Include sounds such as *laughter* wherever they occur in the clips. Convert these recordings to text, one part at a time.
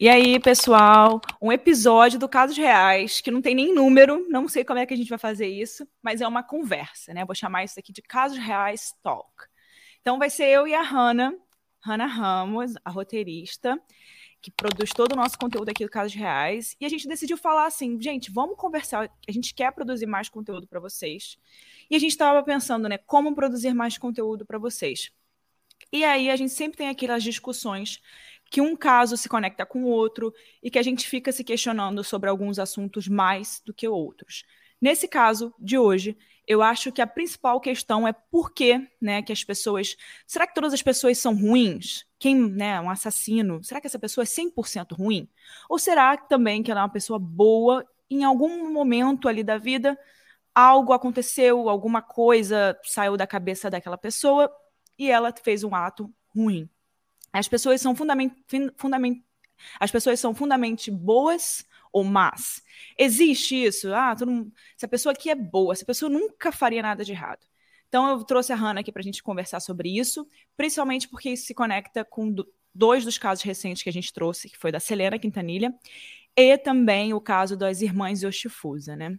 E aí, pessoal, um episódio do Casos Reais, que não tem nem número, não sei como é que a gente vai fazer isso, mas é uma conversa, né? Vou chamar isso aqui de Casos Reais Talk. Então vai ser eu e a Hanna, Hanna Ramos, a roteirista, que produz todo o nosso conteúdo aqui do Casos Reais, e a gente decidiu falar assim, gente, vamos conversar, a gente quer produzir mais conteúdo para vocês. E a gente estava pensando, né, como produzir mais conteúdo para vocês. E aí a gente sempre tem aquelas discussões que um caso se conecta com o outro e que a gente fica se questionando sobre alguns assuntos mais do que outros. Nesse caso de hoje, eu acho que a principal questão é por que, né, que as pessoas, será que todas as pessoas são ruins? Quem, né, um assassino, será que essa pessoa é 100% ruim? Ou será também que ela é uma pessoa boa em algum momento ali da vida, algo aconteceu, alguma coisa saiu da cabeça daquela pessoa e ela fez um ato ruim? As pessoas são fundament, fundament, as pessoas são fundamentalmente boas ou más. Existe isso? Ah, todo, essa pessoa aqui é boa, essa pessoa nunca faria nada de errado. Então eu trouxe a Hannah aqui para a gente conversar sobre isso, principalmente porque isso se conecta com do, dois dos casos recentes que a gente trouxe, que foi da Selena Quintanilha, e também o caso das irmãs Yoshifusa, né?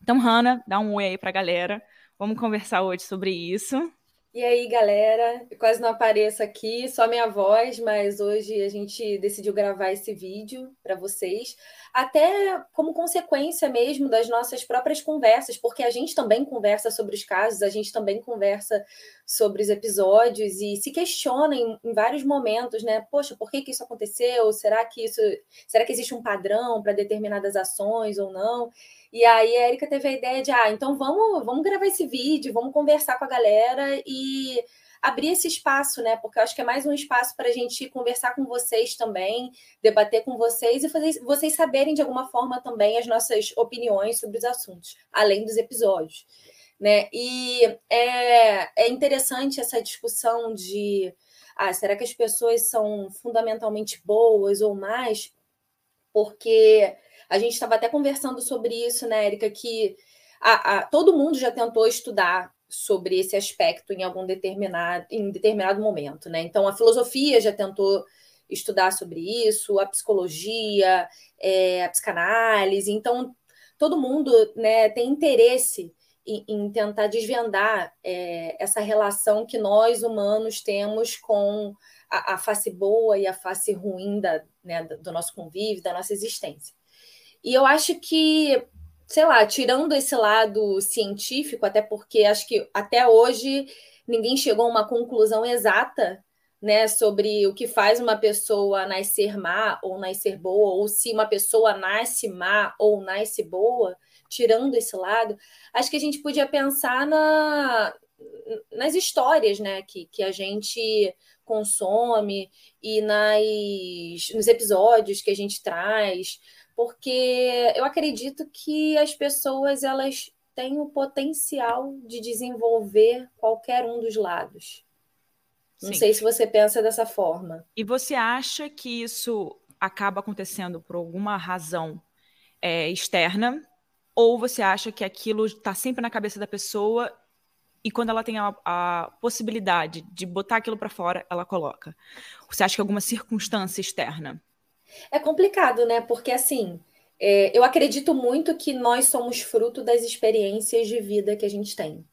Então, Hannah, dá um oi aí para a galera. Vamos conversar hoje sobre isso. E aí, galera, eu quase não apareço aqui, só minha voz, mas hoje a gente decidiu gravar esse vídeo para vocês, até como consequência mesmo das nossas próprias conversas, porque a gente também conversa sobre os casos, a gente também conversa sobre os episódios e se questiona em, em vários momentos, né? Poxa, por que, que isso aconteceu? Será que isso, será que existe um padrão para determinadas ações ou não? E aí a Erika teve a ideia de, ah, então vamos, vamos gravar esse vídeo, vamos conversar com a galera e abrir esse espaço, né? Porque eu acho que é mais um espaço para a gente conversar com vocês também, debater com vocês e fazer vocês saberem de alguma forma também as nossas opiniões sobre os assuntos, além dos episódios. Né? E é, é interessante essa discussão de ah, será que as pessoas são fundamentalmente boas ou mais? Porque a gente estava até conversando sobre isso, né, Érica, que a, a, todo mundo já tentou estudar sobre esse aspecto em algum determinado, em determinado momento, né? Então, a filosofia já tentou estudar sobre isso, a psicologia, é, a psicanálise. Então, todo mundo né, tem interesse em, em tentar desvendar é, essa relação que nós humanos temos com a, a, face boa e a face ruim da, né, do nosso convívio, da nossa existência. E eu acho que, sei lá, tirando esse lado científico, até porque acho que até hoje ninguém chegou a uma conclusão exata né, sobre o que faz uma pessoa nascer má ou nascer boa, ou se uma pessoa nasce má ou nasce boa, tirando esse lado, acho que a gente podia pensar na, nas histórias né, que, que a gente consome e nas, nos episódios que a gente traz, porque eu acredito que as pessoas elas têm o potencial de desenvolver qualquer um dos lados. Não Sim. sei se você pensa dessa forma. E você acha que isso acaba acontecendo por alguma razão é, externa? Ou você acha que aquilo está sempre na cabeça da pessoa e quando ela tem a, a possibilidade de botar aquilo para fora, ela coloca? Você acha que é alguma circunstância externa? É complicado, né? Porque assim, é, eu acredito muito que nós somos fruto das experiências de vida que a gente tem.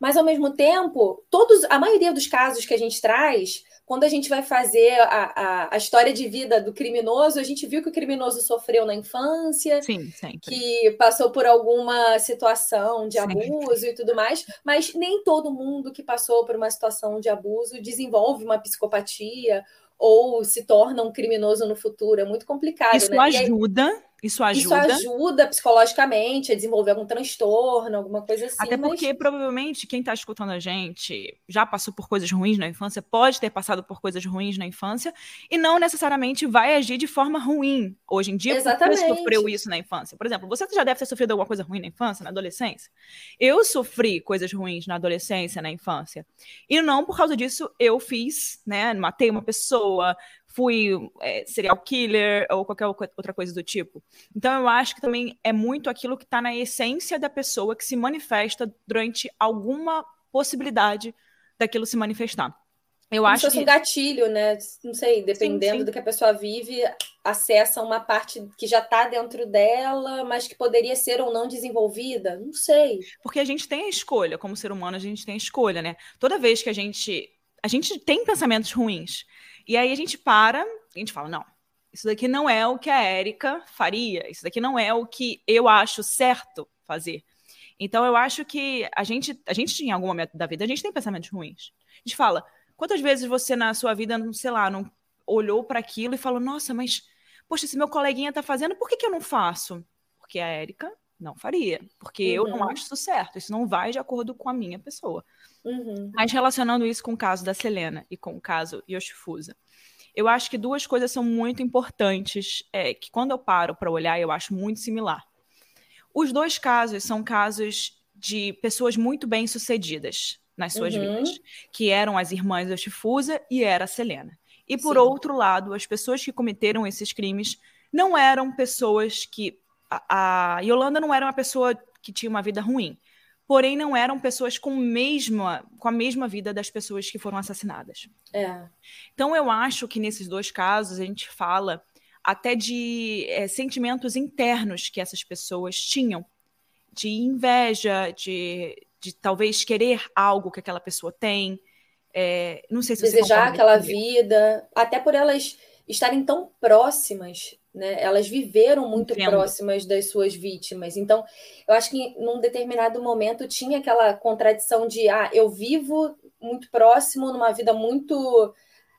Mas ao mesmo tempo, todos, a maioria dos casos que a gente traz, quando a gente vai fazer a, a, a, história de vida do criminoso, a gente viu que o criminoso sofreu na infância, Sim, que passou por alguma situação de abuso sempre. e tudo mais, mas nem todo mundo que passou por uma situação de abuso desenvolve uma psicopatia ou se torna um criminoso no futuro. É muito complicado. Isso né? ajuda. Isso ajuda. Isso ajuda psicologicamente a desenvolver algum transtorno, alguma coisa assim. Até porque mas... provavelmente quem está escutando a gente já passou por coisas ruins na infância, pode ter passado por coisas ruins na infância e não necessariamente vai agir de forma ruim hoje em dia Exatamente. porque sofreu isso na infância. Por exemplo, você já deve ter sofrido alguma coisa ruim na infância, na adolescência. Eu sofri coisas ruins na adolescência, na infância. E não por causa disso eu fiz, né, matei uma pessoa, fui é, serial killer ou qualquer outra coisa do tipo. Então eu acho que também é muito aquilo que está na essência da pessoa que se manifesta durante alguma possibilidade daquilo se manifestar. eu Como acho se fosse que... um gatilho, né? Não sei, dependendo sim, sim. do que a pessoa vive, acessa uma parte que já está dentro dela, mas que poderia ser ou não desenvolvida. Não sei. Porque a gente tem a escolha, como ser humano, a gente tem a escolha, né? Toda vez que a gente. A gente tem pensamentos ruins. E aí a gente para, a gente fala, não, isso daqui não é o que a Érica faria, isso daqui não é o que eu acho certo fazer. Então eu acho que a gente, a gente em algum momento da vida, a gente tem pensamentos ruins. A gente fala, Quantas vezes você na sua vida, não sei lá, não olhou para aquilo e falou: "Nossa, mas poxa, se meu coleguinha tá fazendo, por que, que eu não faço?" Porque a Érica não faria, porque uhum. eu não uhum. acho isso certo, isso não vai de acordo com a minha pessoa. Uhum. Mas relacionando isso com o caso da Selena e com o caso Yoshifusa, eu acho que duas coisas são muito importantes, é, que quando eu paro para olhar, eu acho muito similar. Os dois casos são casos de pessoas muito bem sucedidas, nas suas uhum. vidas, que eram as irmãs da Chifusa e era a Selena. E por Sim. outro lado, as pessoas que cometeram esses crimes não eram pessoas que a, a Yolanda não era uma pessoa que tinha uma vida ruim, porém não eram pessoas com, mesma, com a mesma vida das pessoas que foram assassinadas. É. Então eu acho que nesses dois casos a gente fala até de é, sentimentos internos que essas pessoas tinham, de inveja, de, de talvez querer algo que aquela pessoa tem. É, não sei se desejar aquela vida, até por elas estarem tão próximas, né? Elas viveram muito Entendo. próximas das suas vítimas. Então, eu acho que num determinado momento tinha aquela contradição de ah, eu vivo muito próximo, numa vida muito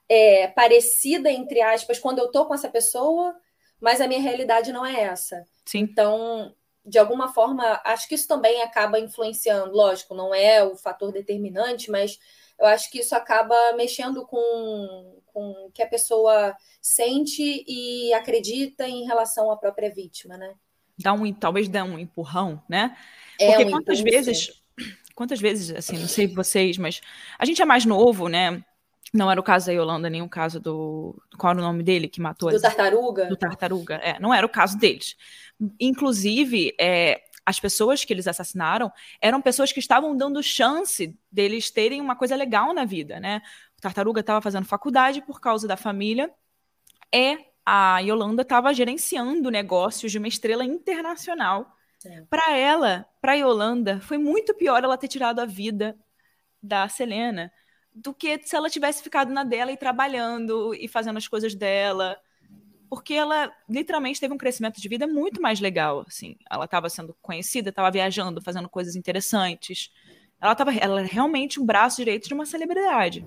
é, parecida, entre aspas, quando eu tô com essa pessoa, mas a minha realidade não é essa. Sim. Então, de alguma forma, acho que isso também acaba influenciando. Lógico, não é o fator determinante, mas eu acho que isso acaba mexendo com, com o que a pessoa sente e acredita em relação à própria vítima, né? Dá um, talvez dá um empurrão, né? É Porque um quantas impulso. vezes, quantas vezes, assim, não sei vocês, mas a gente é mais novo, né? Não era o caso da Yolanda, nem o caso do. Qual era o nome dele que matou? Do Tartaruga? Do Tartaruga, é. Não era o caso deles. Inclusive, é, as pessoas que eles assassinaram eram pessoas que estavam dando chance deles terem uma coisa legal na vida, né? O Tartaruga estava fazendo faculdade por causa da família. E a Yolanda estava gerenciando negócios de uma estrela internacional. Para ela, para Yolanda, foi muito pior ela ter tirado a vida da Selena do que se ela tivesse ficado na dela e trabalhando e fazendo as coisas dela. Porque ela literalmente teve um crescimento de vida muito mais legal, assim. Ela estava sendo conhecida, estava viajando, fazendo coisas interessantes. Ela estava ela era realmente um braço direito de uma celebridade.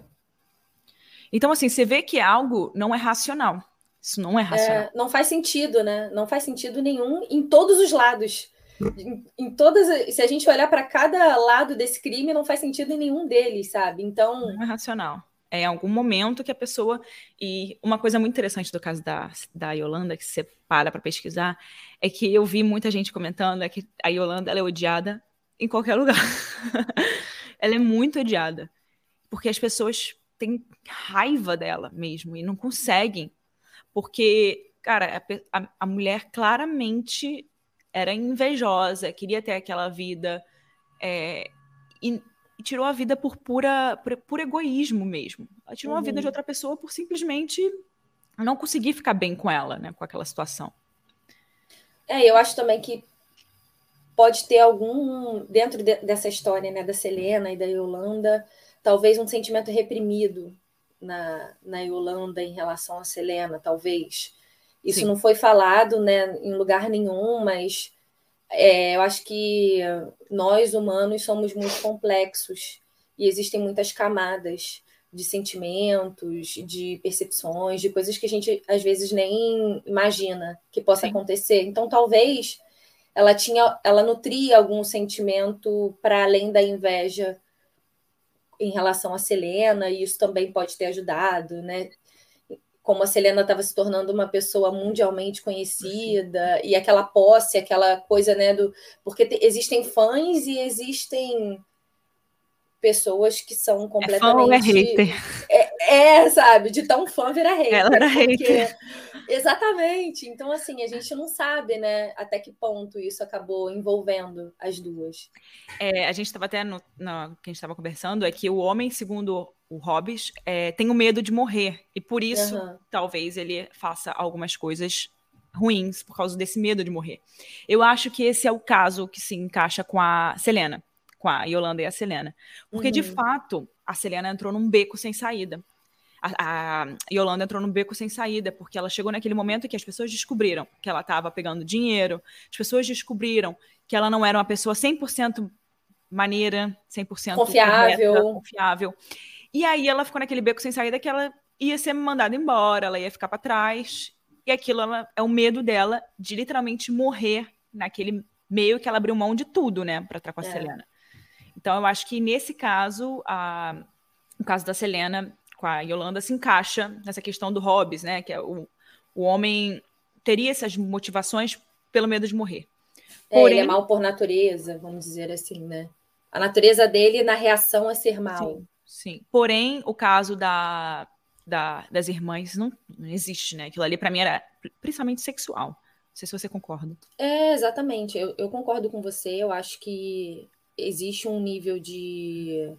Então, assim, você vê que algo não é racional. Isso não é, é racional. É, não faz sentido, né? Não faz sentido nenhum em todos os lados. Em, em todas, se a gente olhar para cada lado desse crime, não faz sentido em nenhum deles, sabe? Então. Não é racional. É algum momento que a pessoa. E uma coisa muito interessante do caso da, da Yolanda, que você para para pesquisar, é que eu vi muita gente comentando é que a Yolanda é odiada em qualquer lugar. *laughs* ela é muito odiada. Porque as pessoas têm raiva dela mesmo e não conseguem. Porque, cara, a, a, a mulher claramente era invejosa, queria ter aquela vida é, e, e, tirou a vida por pura por, por egoísmo mesmo. Ela tirou uhum. a vida de uhum. outra pessoa por simplesmente não conseguir ficar bem com ela, né, com aquela situação. É, eu acho também que pode ter algum dentro de, dessa história, né, da Selena e da Yolanda, talvez um sentimento reprimido na, na Yolanda em relação à Selena, talvez. Isso Sim. não foi falado né, em lugar nenhum, mas é, eu acho que nós humanos somos muito complexos e existem muitas camadas de sentimentos, de percepções, de coisas que a gente às vezes nem imagina que possa Sim. acontecer. Então, talvez ela tinha, ela nutria algum sentimento para além da inveja em relação a Selena, e isso também pode ter ajudado, né? Como a Selena estava se tornando uma pessoa mundialmente conhecida e aquela posse, aquela coisa, né, do porque te, existem fãs e existem pessoas que são completamente é, fã ou é hater. É, é, sabe, de tão fã virar hater. Ela era porque... hater. Exatamente. Então, assim, a gente não sabe, né, até que ponto isso acabou envolvendo as duas. É, a gente estava até no, no, que a gente estava conversando, é que o homem, segundo o Hobbes, é, tem o medo de morrer. E por isso, uhum. talvez ele faça algumas coisas ruins por causa desse medo de morrer. Eu acho que esse é o caso que se encaixa com a Selena, com a Yolanda e a Selena. Porque, uhum. de fato, a Selena entrou num beco sem saída. A, a, Yolanda entrou num beco sem saída, porque ela chegou naquele momento que as pessoas descobriram que ela estava pegando dinheiro, as pessoas descobriram que ela não era uma pessoa 100% maneira, 100% confiável. Correta, confiável. E aí ela ficou naquele beco sem saída que ela ia ser mandada embora, ela ia ficar para trás. E aquilo ela, é o medo dela de literalmente morrer naquele meio que ela abriu mão de tudo, né, para estar com a é. Selena. Então eu acho que nesse caso, a, o caso da Selena com a Yolanda se encaixa nessa questão do Hobbes, né, que é o, o homem teria essas motivações pelo medo de morrer. Porém, é, ele é mal por natureza, vamos dizer assim, né? A natureza dele na reação é ser mal. Sim. Sim. Porém, o caso da, da, das irmãs não, não existe, né? Aquilo ali para mim era principalmente sexual. Não sei se você concorda. É, exatamente. Eu, eu concordo com você. Eu acho que existe um nível de,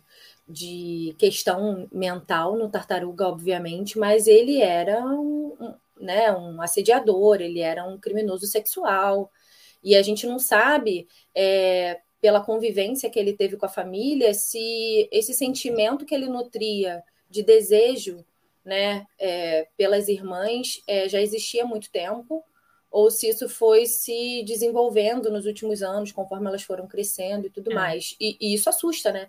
de questão mental no tartaruga, obviamente, mas ele era um, um, né, um assediador, ele era um criminoso sexual. E a gente não sabe é, pela convivência que ele teve com a família, se esse sentimento que ele nutria de desejo né, é, pelas irmãs é, já existia há muito tempo, ou se isso foi se desenvolvendo nos últimos anos, conforme elas foram crescendo e tudo é. mais. E, e, isso assusta, né?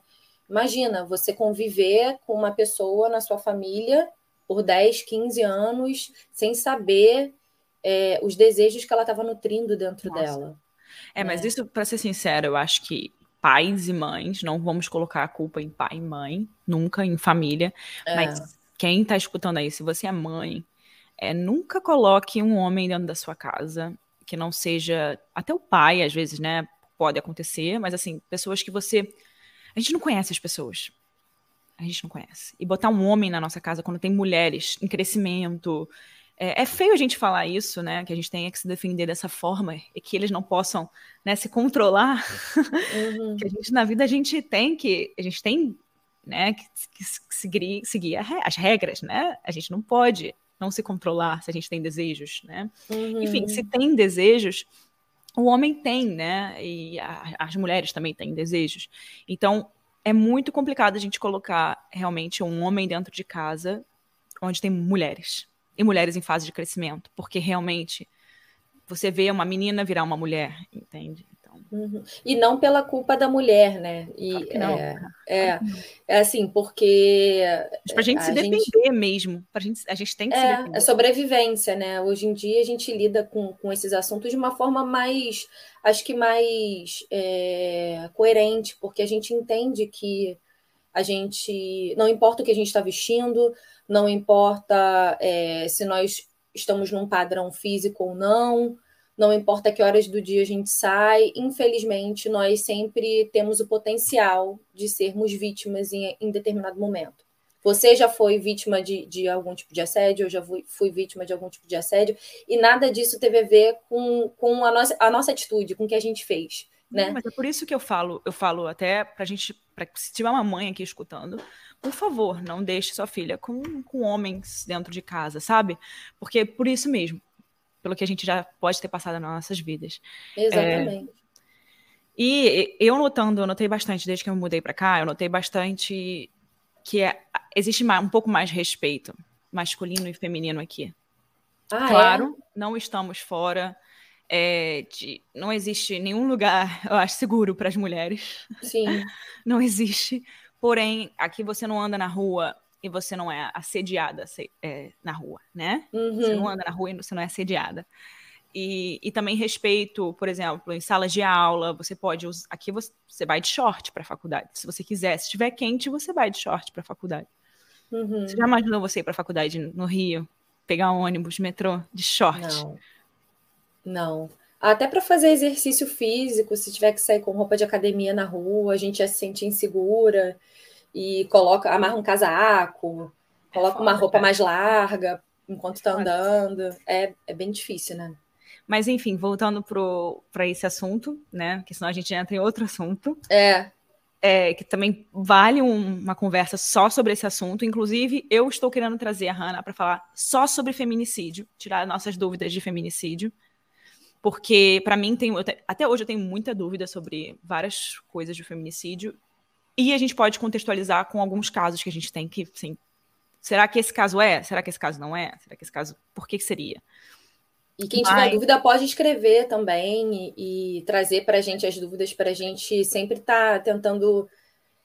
Imagina você conviver com uma pessoa na sua família por 10, 15 anos, sem saber é, os desejos que ela estava nutrindo dentro Nossa. dela. É, mas é. isso, para ser sincero, eu acho que pais e mães, não vamos colocar a culpa em pai e mãe, nunca em família, é. mas quem tá escutando aí, se você é mãe, é, nunca coloque um homem dentro da sua casa que não seja, até o pai, às vezes, né, pode acontecer, mas assim, pessoas que você, a gente não conhece as pessoas, a gente não conhece. E botar um homem na nossa casa quando tem mulheres em crescimento, é, é, feio a gente falar isso, né? Que a gente tenha que se defender dessa forma e que eles não possam né, se controlar. Uhum. *laughs* que a gente, na vida, a gente tem que. A gente tem né, que, que seguir, seguir as regras, né? A gente não pode não se controlar se a gente tem desejos, né? Uhum. Enfim, se tem desejos, o homem tem, né? E a, as mulheres também têm desejos. Então, é muito complicado a gente colocar realmente um homem dentro de casa onde tem mulheres e mulheres em fase de crescimento, porque realmente você vê uma menina virar uma mulher, entende? Então... Uhum. E não pela culpa da mulher, né? E, claro. É, é, é, assim, porque. Mas pra gente a se gente... defender mesmo. Pra gente, a gente tem que é, se defender. É sobrevivência, né? Hoje em dia a gente lida com, com esses assuntos de uma forma mais, acho que mais é, coerente, porque a gente entende que a gente. Não importa o que a gente está vestindo, não importa é, se nós estamos num padrão físico ou não, não importa que horas do dia a gente sai, infelizmente nós sempre temos o potencial de sermos vítimas em, em determinado momento. Você já foi vítima de, de, algum tipo de assédio, eu já fui, fui, vítima de algum tipo de assédio, e nada disso teve a ver com, com a, nossa, a nossa atitude, com o que a gente fez. Né? mas é por isso que eu falo, eu falo até pra gente, pra, se tiver uma mãe aqui escutando, por favor, não deixe sua filha com, com homens dentro de casa, sabe? Porque por isso mesmo, pelo que a gente já pode ter passado nas nossas vidas. Exatamente. É, e eu notando, eu notei bastante desde que eu me mudei para cá, eu notei bastante que é, existe um pouco mais respeito masculino e feminino aqui. Ah, claro, é? não estamos fora é, de, não existe nenhum lugar, eu acho, seguro para as mulheres. Sim. *laughs* não existe. Porém, aqui você não anda na rua e você não é assediada é, na rua, né? Uhum. Você não anda na rua e você não é assediada. E, e também respeito, por exemplo, em salas de aula, você pode usar. Aqui você, você vai de short para a faculdade, se você quiser. Se estiver quente, você vai de short para a faculdade. Uhum. Você já imaginou você ir para a faculdade no Rio, pegar um ônibus, metrô, de short? Não. Não. Até para fazer exercício físico, se tiver que sair com roupa de academia na rua, a gente já se sente insegura e coloca, amarra um casaco, coloca é uma roupa mais larga enquanto está andando. É, é bem difícil, né? Mas enfim, voltando para esse assunto, né? Que senão a gente entra em outro assunto. É. é, que também vale um, uma conversa só sobre esse assunto. Inclusive, eu estou querendo trazer a Hannah para falar só sobre feminicídio, tirar nossas dúvidas de feminicídio. Porque, para mim, tem, te, até hoje eu tenho muita dúvida sobre várias coisas de feminicídio. E a gente pode contextualizar com alguns casos que a gente tem que, assim, será que esse caso é? Será que esse caso não é? Será que esse caso, por que, que seria? E quem tiver dúvida pode escrever também e, e trazer para a gente as dúvidas para a gente sempre estar tá tentando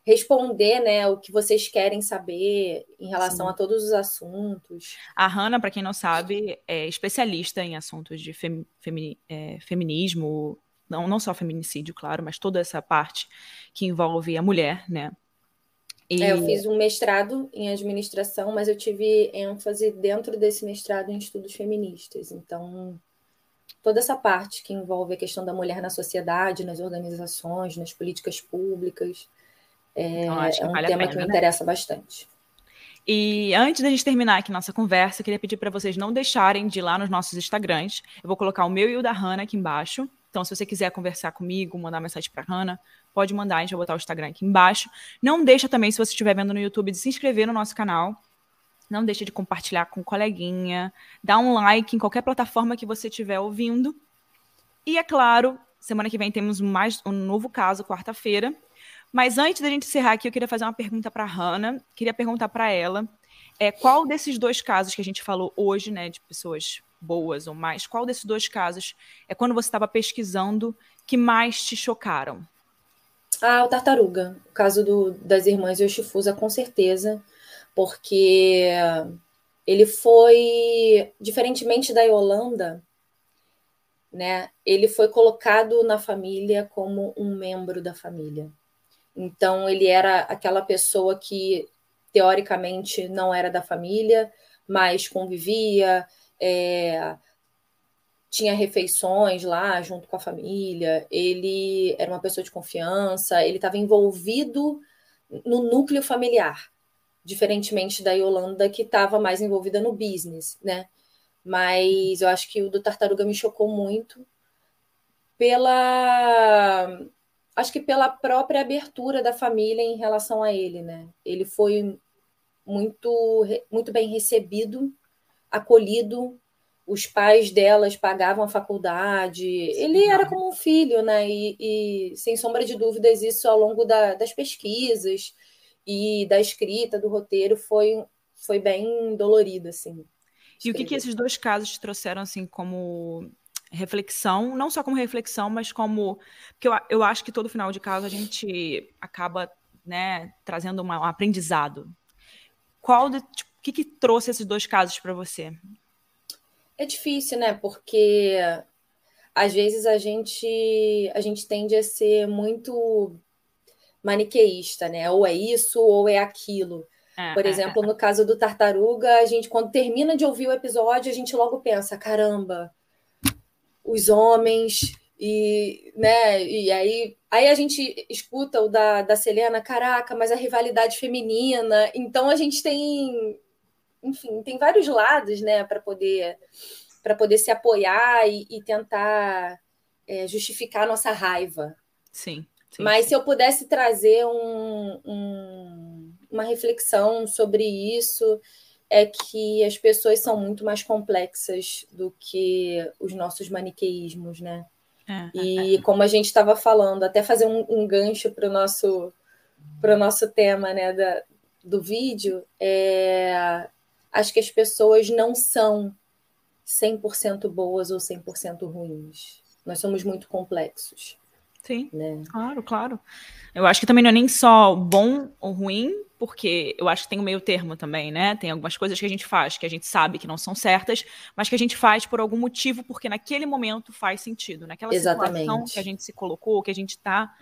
responder né, o que vocês querem saber em relação Sim. a todos os assuntos. A Hanna, para quem não sabe, é especialista em assuntos de fem, femi, é, feminismo, não, não só feminicídio, claro, mas toda essa parte que envolve a mulher, né? E... É, eu fiz um mestrado em administração, mas eu tive ênfase dentro desse mestrado em estudos feministas. Então, toda essa parte que envolve a questão da mulher na sociedade, nas organizações, nas políticas públicas, é, então, é um vale tema pena, que me né? interessa bastante. E antes da gente terminar aqui nossa conversa, eu queria pedir para vocês não deixarem de ir lá nos nossos Instagrams. Eu vou colocar o meu e o da Hanna aqui embaixo. Então, se você quiser conversar comigo, mandar mensagem para Hanna, pode mandar, a gente vai botar o Instagram aqui embaixo. Não deixa também, se você estiver vendo no YouTube, de se inscrever no nosso canal. Não deixa de compartilhar com coleguinha, dá um like em qualquer plataforma que você estiver ouvindo. E é claro, semana que vem temos mais um novo caso, quarta-feira. Mas antes da gente encerrar aqui, eu queria fazer uma pergunta para a Hannah. Queria perguntar para ela é, qual desses dois casos que a gente falou hoje, né, de pessoas boas ou mais, qual desses dois casos é quando você estava pesquisando que mais te chocaram? Ah, o Tartaruga. O caso do, das irmãs Yoshifusa, com certeza. Porque ele foi, diferentemente da Yolanda, né? Ele foi colocado na família como um membro da família. Então, ele era aquela pessoa que, teoricamente, não era da família, mas convivia, é, tinha refeições lá junto com a família, ele era uma pessoa de confiança, ele estava envolvido no núcleo familiar, diferentemente da Yolanda, que estava mais envolvida no business, né? Mas eu acho que o do Tartaruga me chocou muito pela. Acho que pela própria abertura da família em relação a ele, né? Ele foi muito, muito bem recebido, acolhido, os pais delas pagavam a faculdade. Ele era como um filho, né? E, e sem sombra de dúvidas, isso ao longo da, das pesquisas e da escrita do roteiro foi, foi bem dolorido, assim. E o que, que esses dois casos te trouxeram, assim, como reflexão, não só como reflexão, mas como. Porque eu, eu acho que todo final de caso a gente acaba né, trazendo uma, um aprendizado. Qual o tipo, que, que trouxe esses dois casos para você? É difícil, né? Porque às vezes a gente a gente tende a ser muito maniqueísta, né? Ou é isso ou é aquilo. É, Por é, exemplo, é. no caso do Tartaruga, a gente quando termina de ouvir o episódio, a gente logo pensa, caramba, os homens e, né, e aí, aí a gente escuta o da, da Selena, caraca, mas a rivalidade feminina. Então a gente tem enfim, tem vários lados, né, para poder para poder se apoiar e, e tentar é, justificar a nossa raiva. Sim. sim Mas se eu pudesse trazer um, um, uma reflexão sobre isso, é que as pessoas são muito mais complexas do que os nossos maniqueísmos, né? É, e é. como a gente estava falando, até fazer um, um gancho para o nosso, nosso tema né, da, do vídeo, é, acho que as pessoas não são 100% boas ou 100% ruins. Nós somos muito complexos. Sim, né? claro, claro. Eu acho que também não é nem só bom ou ruim, porque eu acho que tem um meio termo também, né? Tem algumas coisas que a gente faz que a gente sabe que não são certas, mas que a gente faz por algum motivo, porque naquele momento faz sentido. Naquela Exatamente. situação que a gente se colocou, que a gente está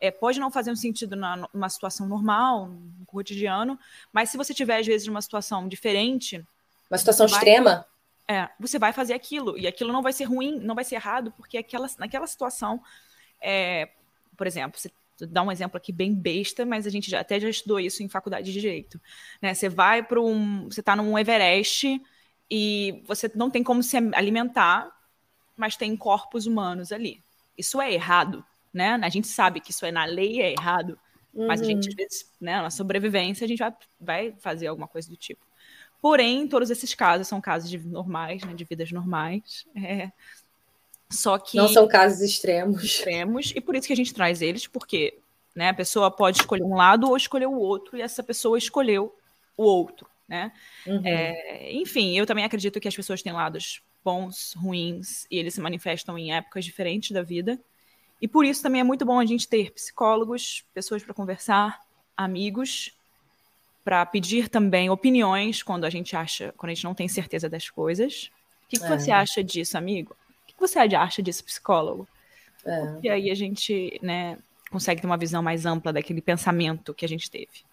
é, pode não fazer um sentido na, numa situação normal, no cotidiano, mas se você tiver, às vezes, numa situação diferente. Uma situação vai, extrema? É, você vai fazer aquilo. E aquilo não vai ser ruim, não vai ser errado, porque aquela, naquela situação. É, por exemplo, você dá um exemplo aqui bem besta, mas a gente já, até já estudou isso em faculdade de direito. Né? Você vai para um. Você está num Everest e você não tem como se alimentar, mas tem corpos humanos ali. Isso é errado né? A gente sabe que isso é na lei é errado. Uhum. Mas a gente, às vezes, né, na sobrevivência, a gente vai, vai fazer alguma coisa do tipo. Porém, todos esses casos são casos de normais, né, de vidas normais. É. Só que. Não são casos extremos. Extremos, e por isso que a gente traz eles, porque né, a pessoa pode escolher um lado ou escolher o outro, e essa pessoa escolheu o outro. Né? Uhum. É, enfim, eu também acredito que as pessoas têm lados bons, ruins, e eles se manifestam em épocas diferentes da vida. E por isso também é muito bom a gente ter psicólogos, pessoas para conversar, amigos, para pedir também opiniões quando a gente acha, quando a gente não tem certeza das coisas. O que, que é. você acha disso, amigo? O que, que você acha disso, psicólogo? É. Porque aí a gente, né, consegue ter uma visão mais ampla daquele pensamento que a gente teve.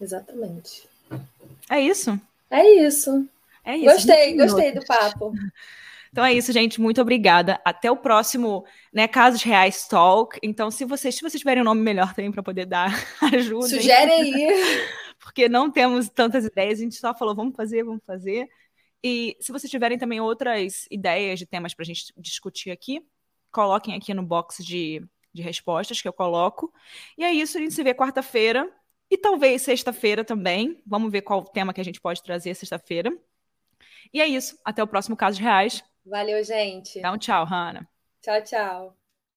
Exatamente. É isso? É isso. É isso. Gostei, gostei do papo. *laughs* Então é isso, gente. Muito obrigada. Até o próximo, né, Casos Reais Talk. Então, se vocês, se vocês tiverem um nome melhor também para poder dar *laughs* ajuda. Sugere aí. *laughs* Porque não temos tantas ideias, a gente só falou, vamos fazer, vamos fazer. E se vocês tiverem também outras ideias de temas para a gente discutir aqui, coloquem aqui no box de, de respostas que eu coloco. E é isso, a gente se vê quarta-feira. E talvez sexta-feira também. Vamos ver qual tema que a gente pode trazer sexta-feira. E é isso. Até o próximo Casos Reais. Valeu, gente. Dá um tchau, Hanna. Tchau, tchau.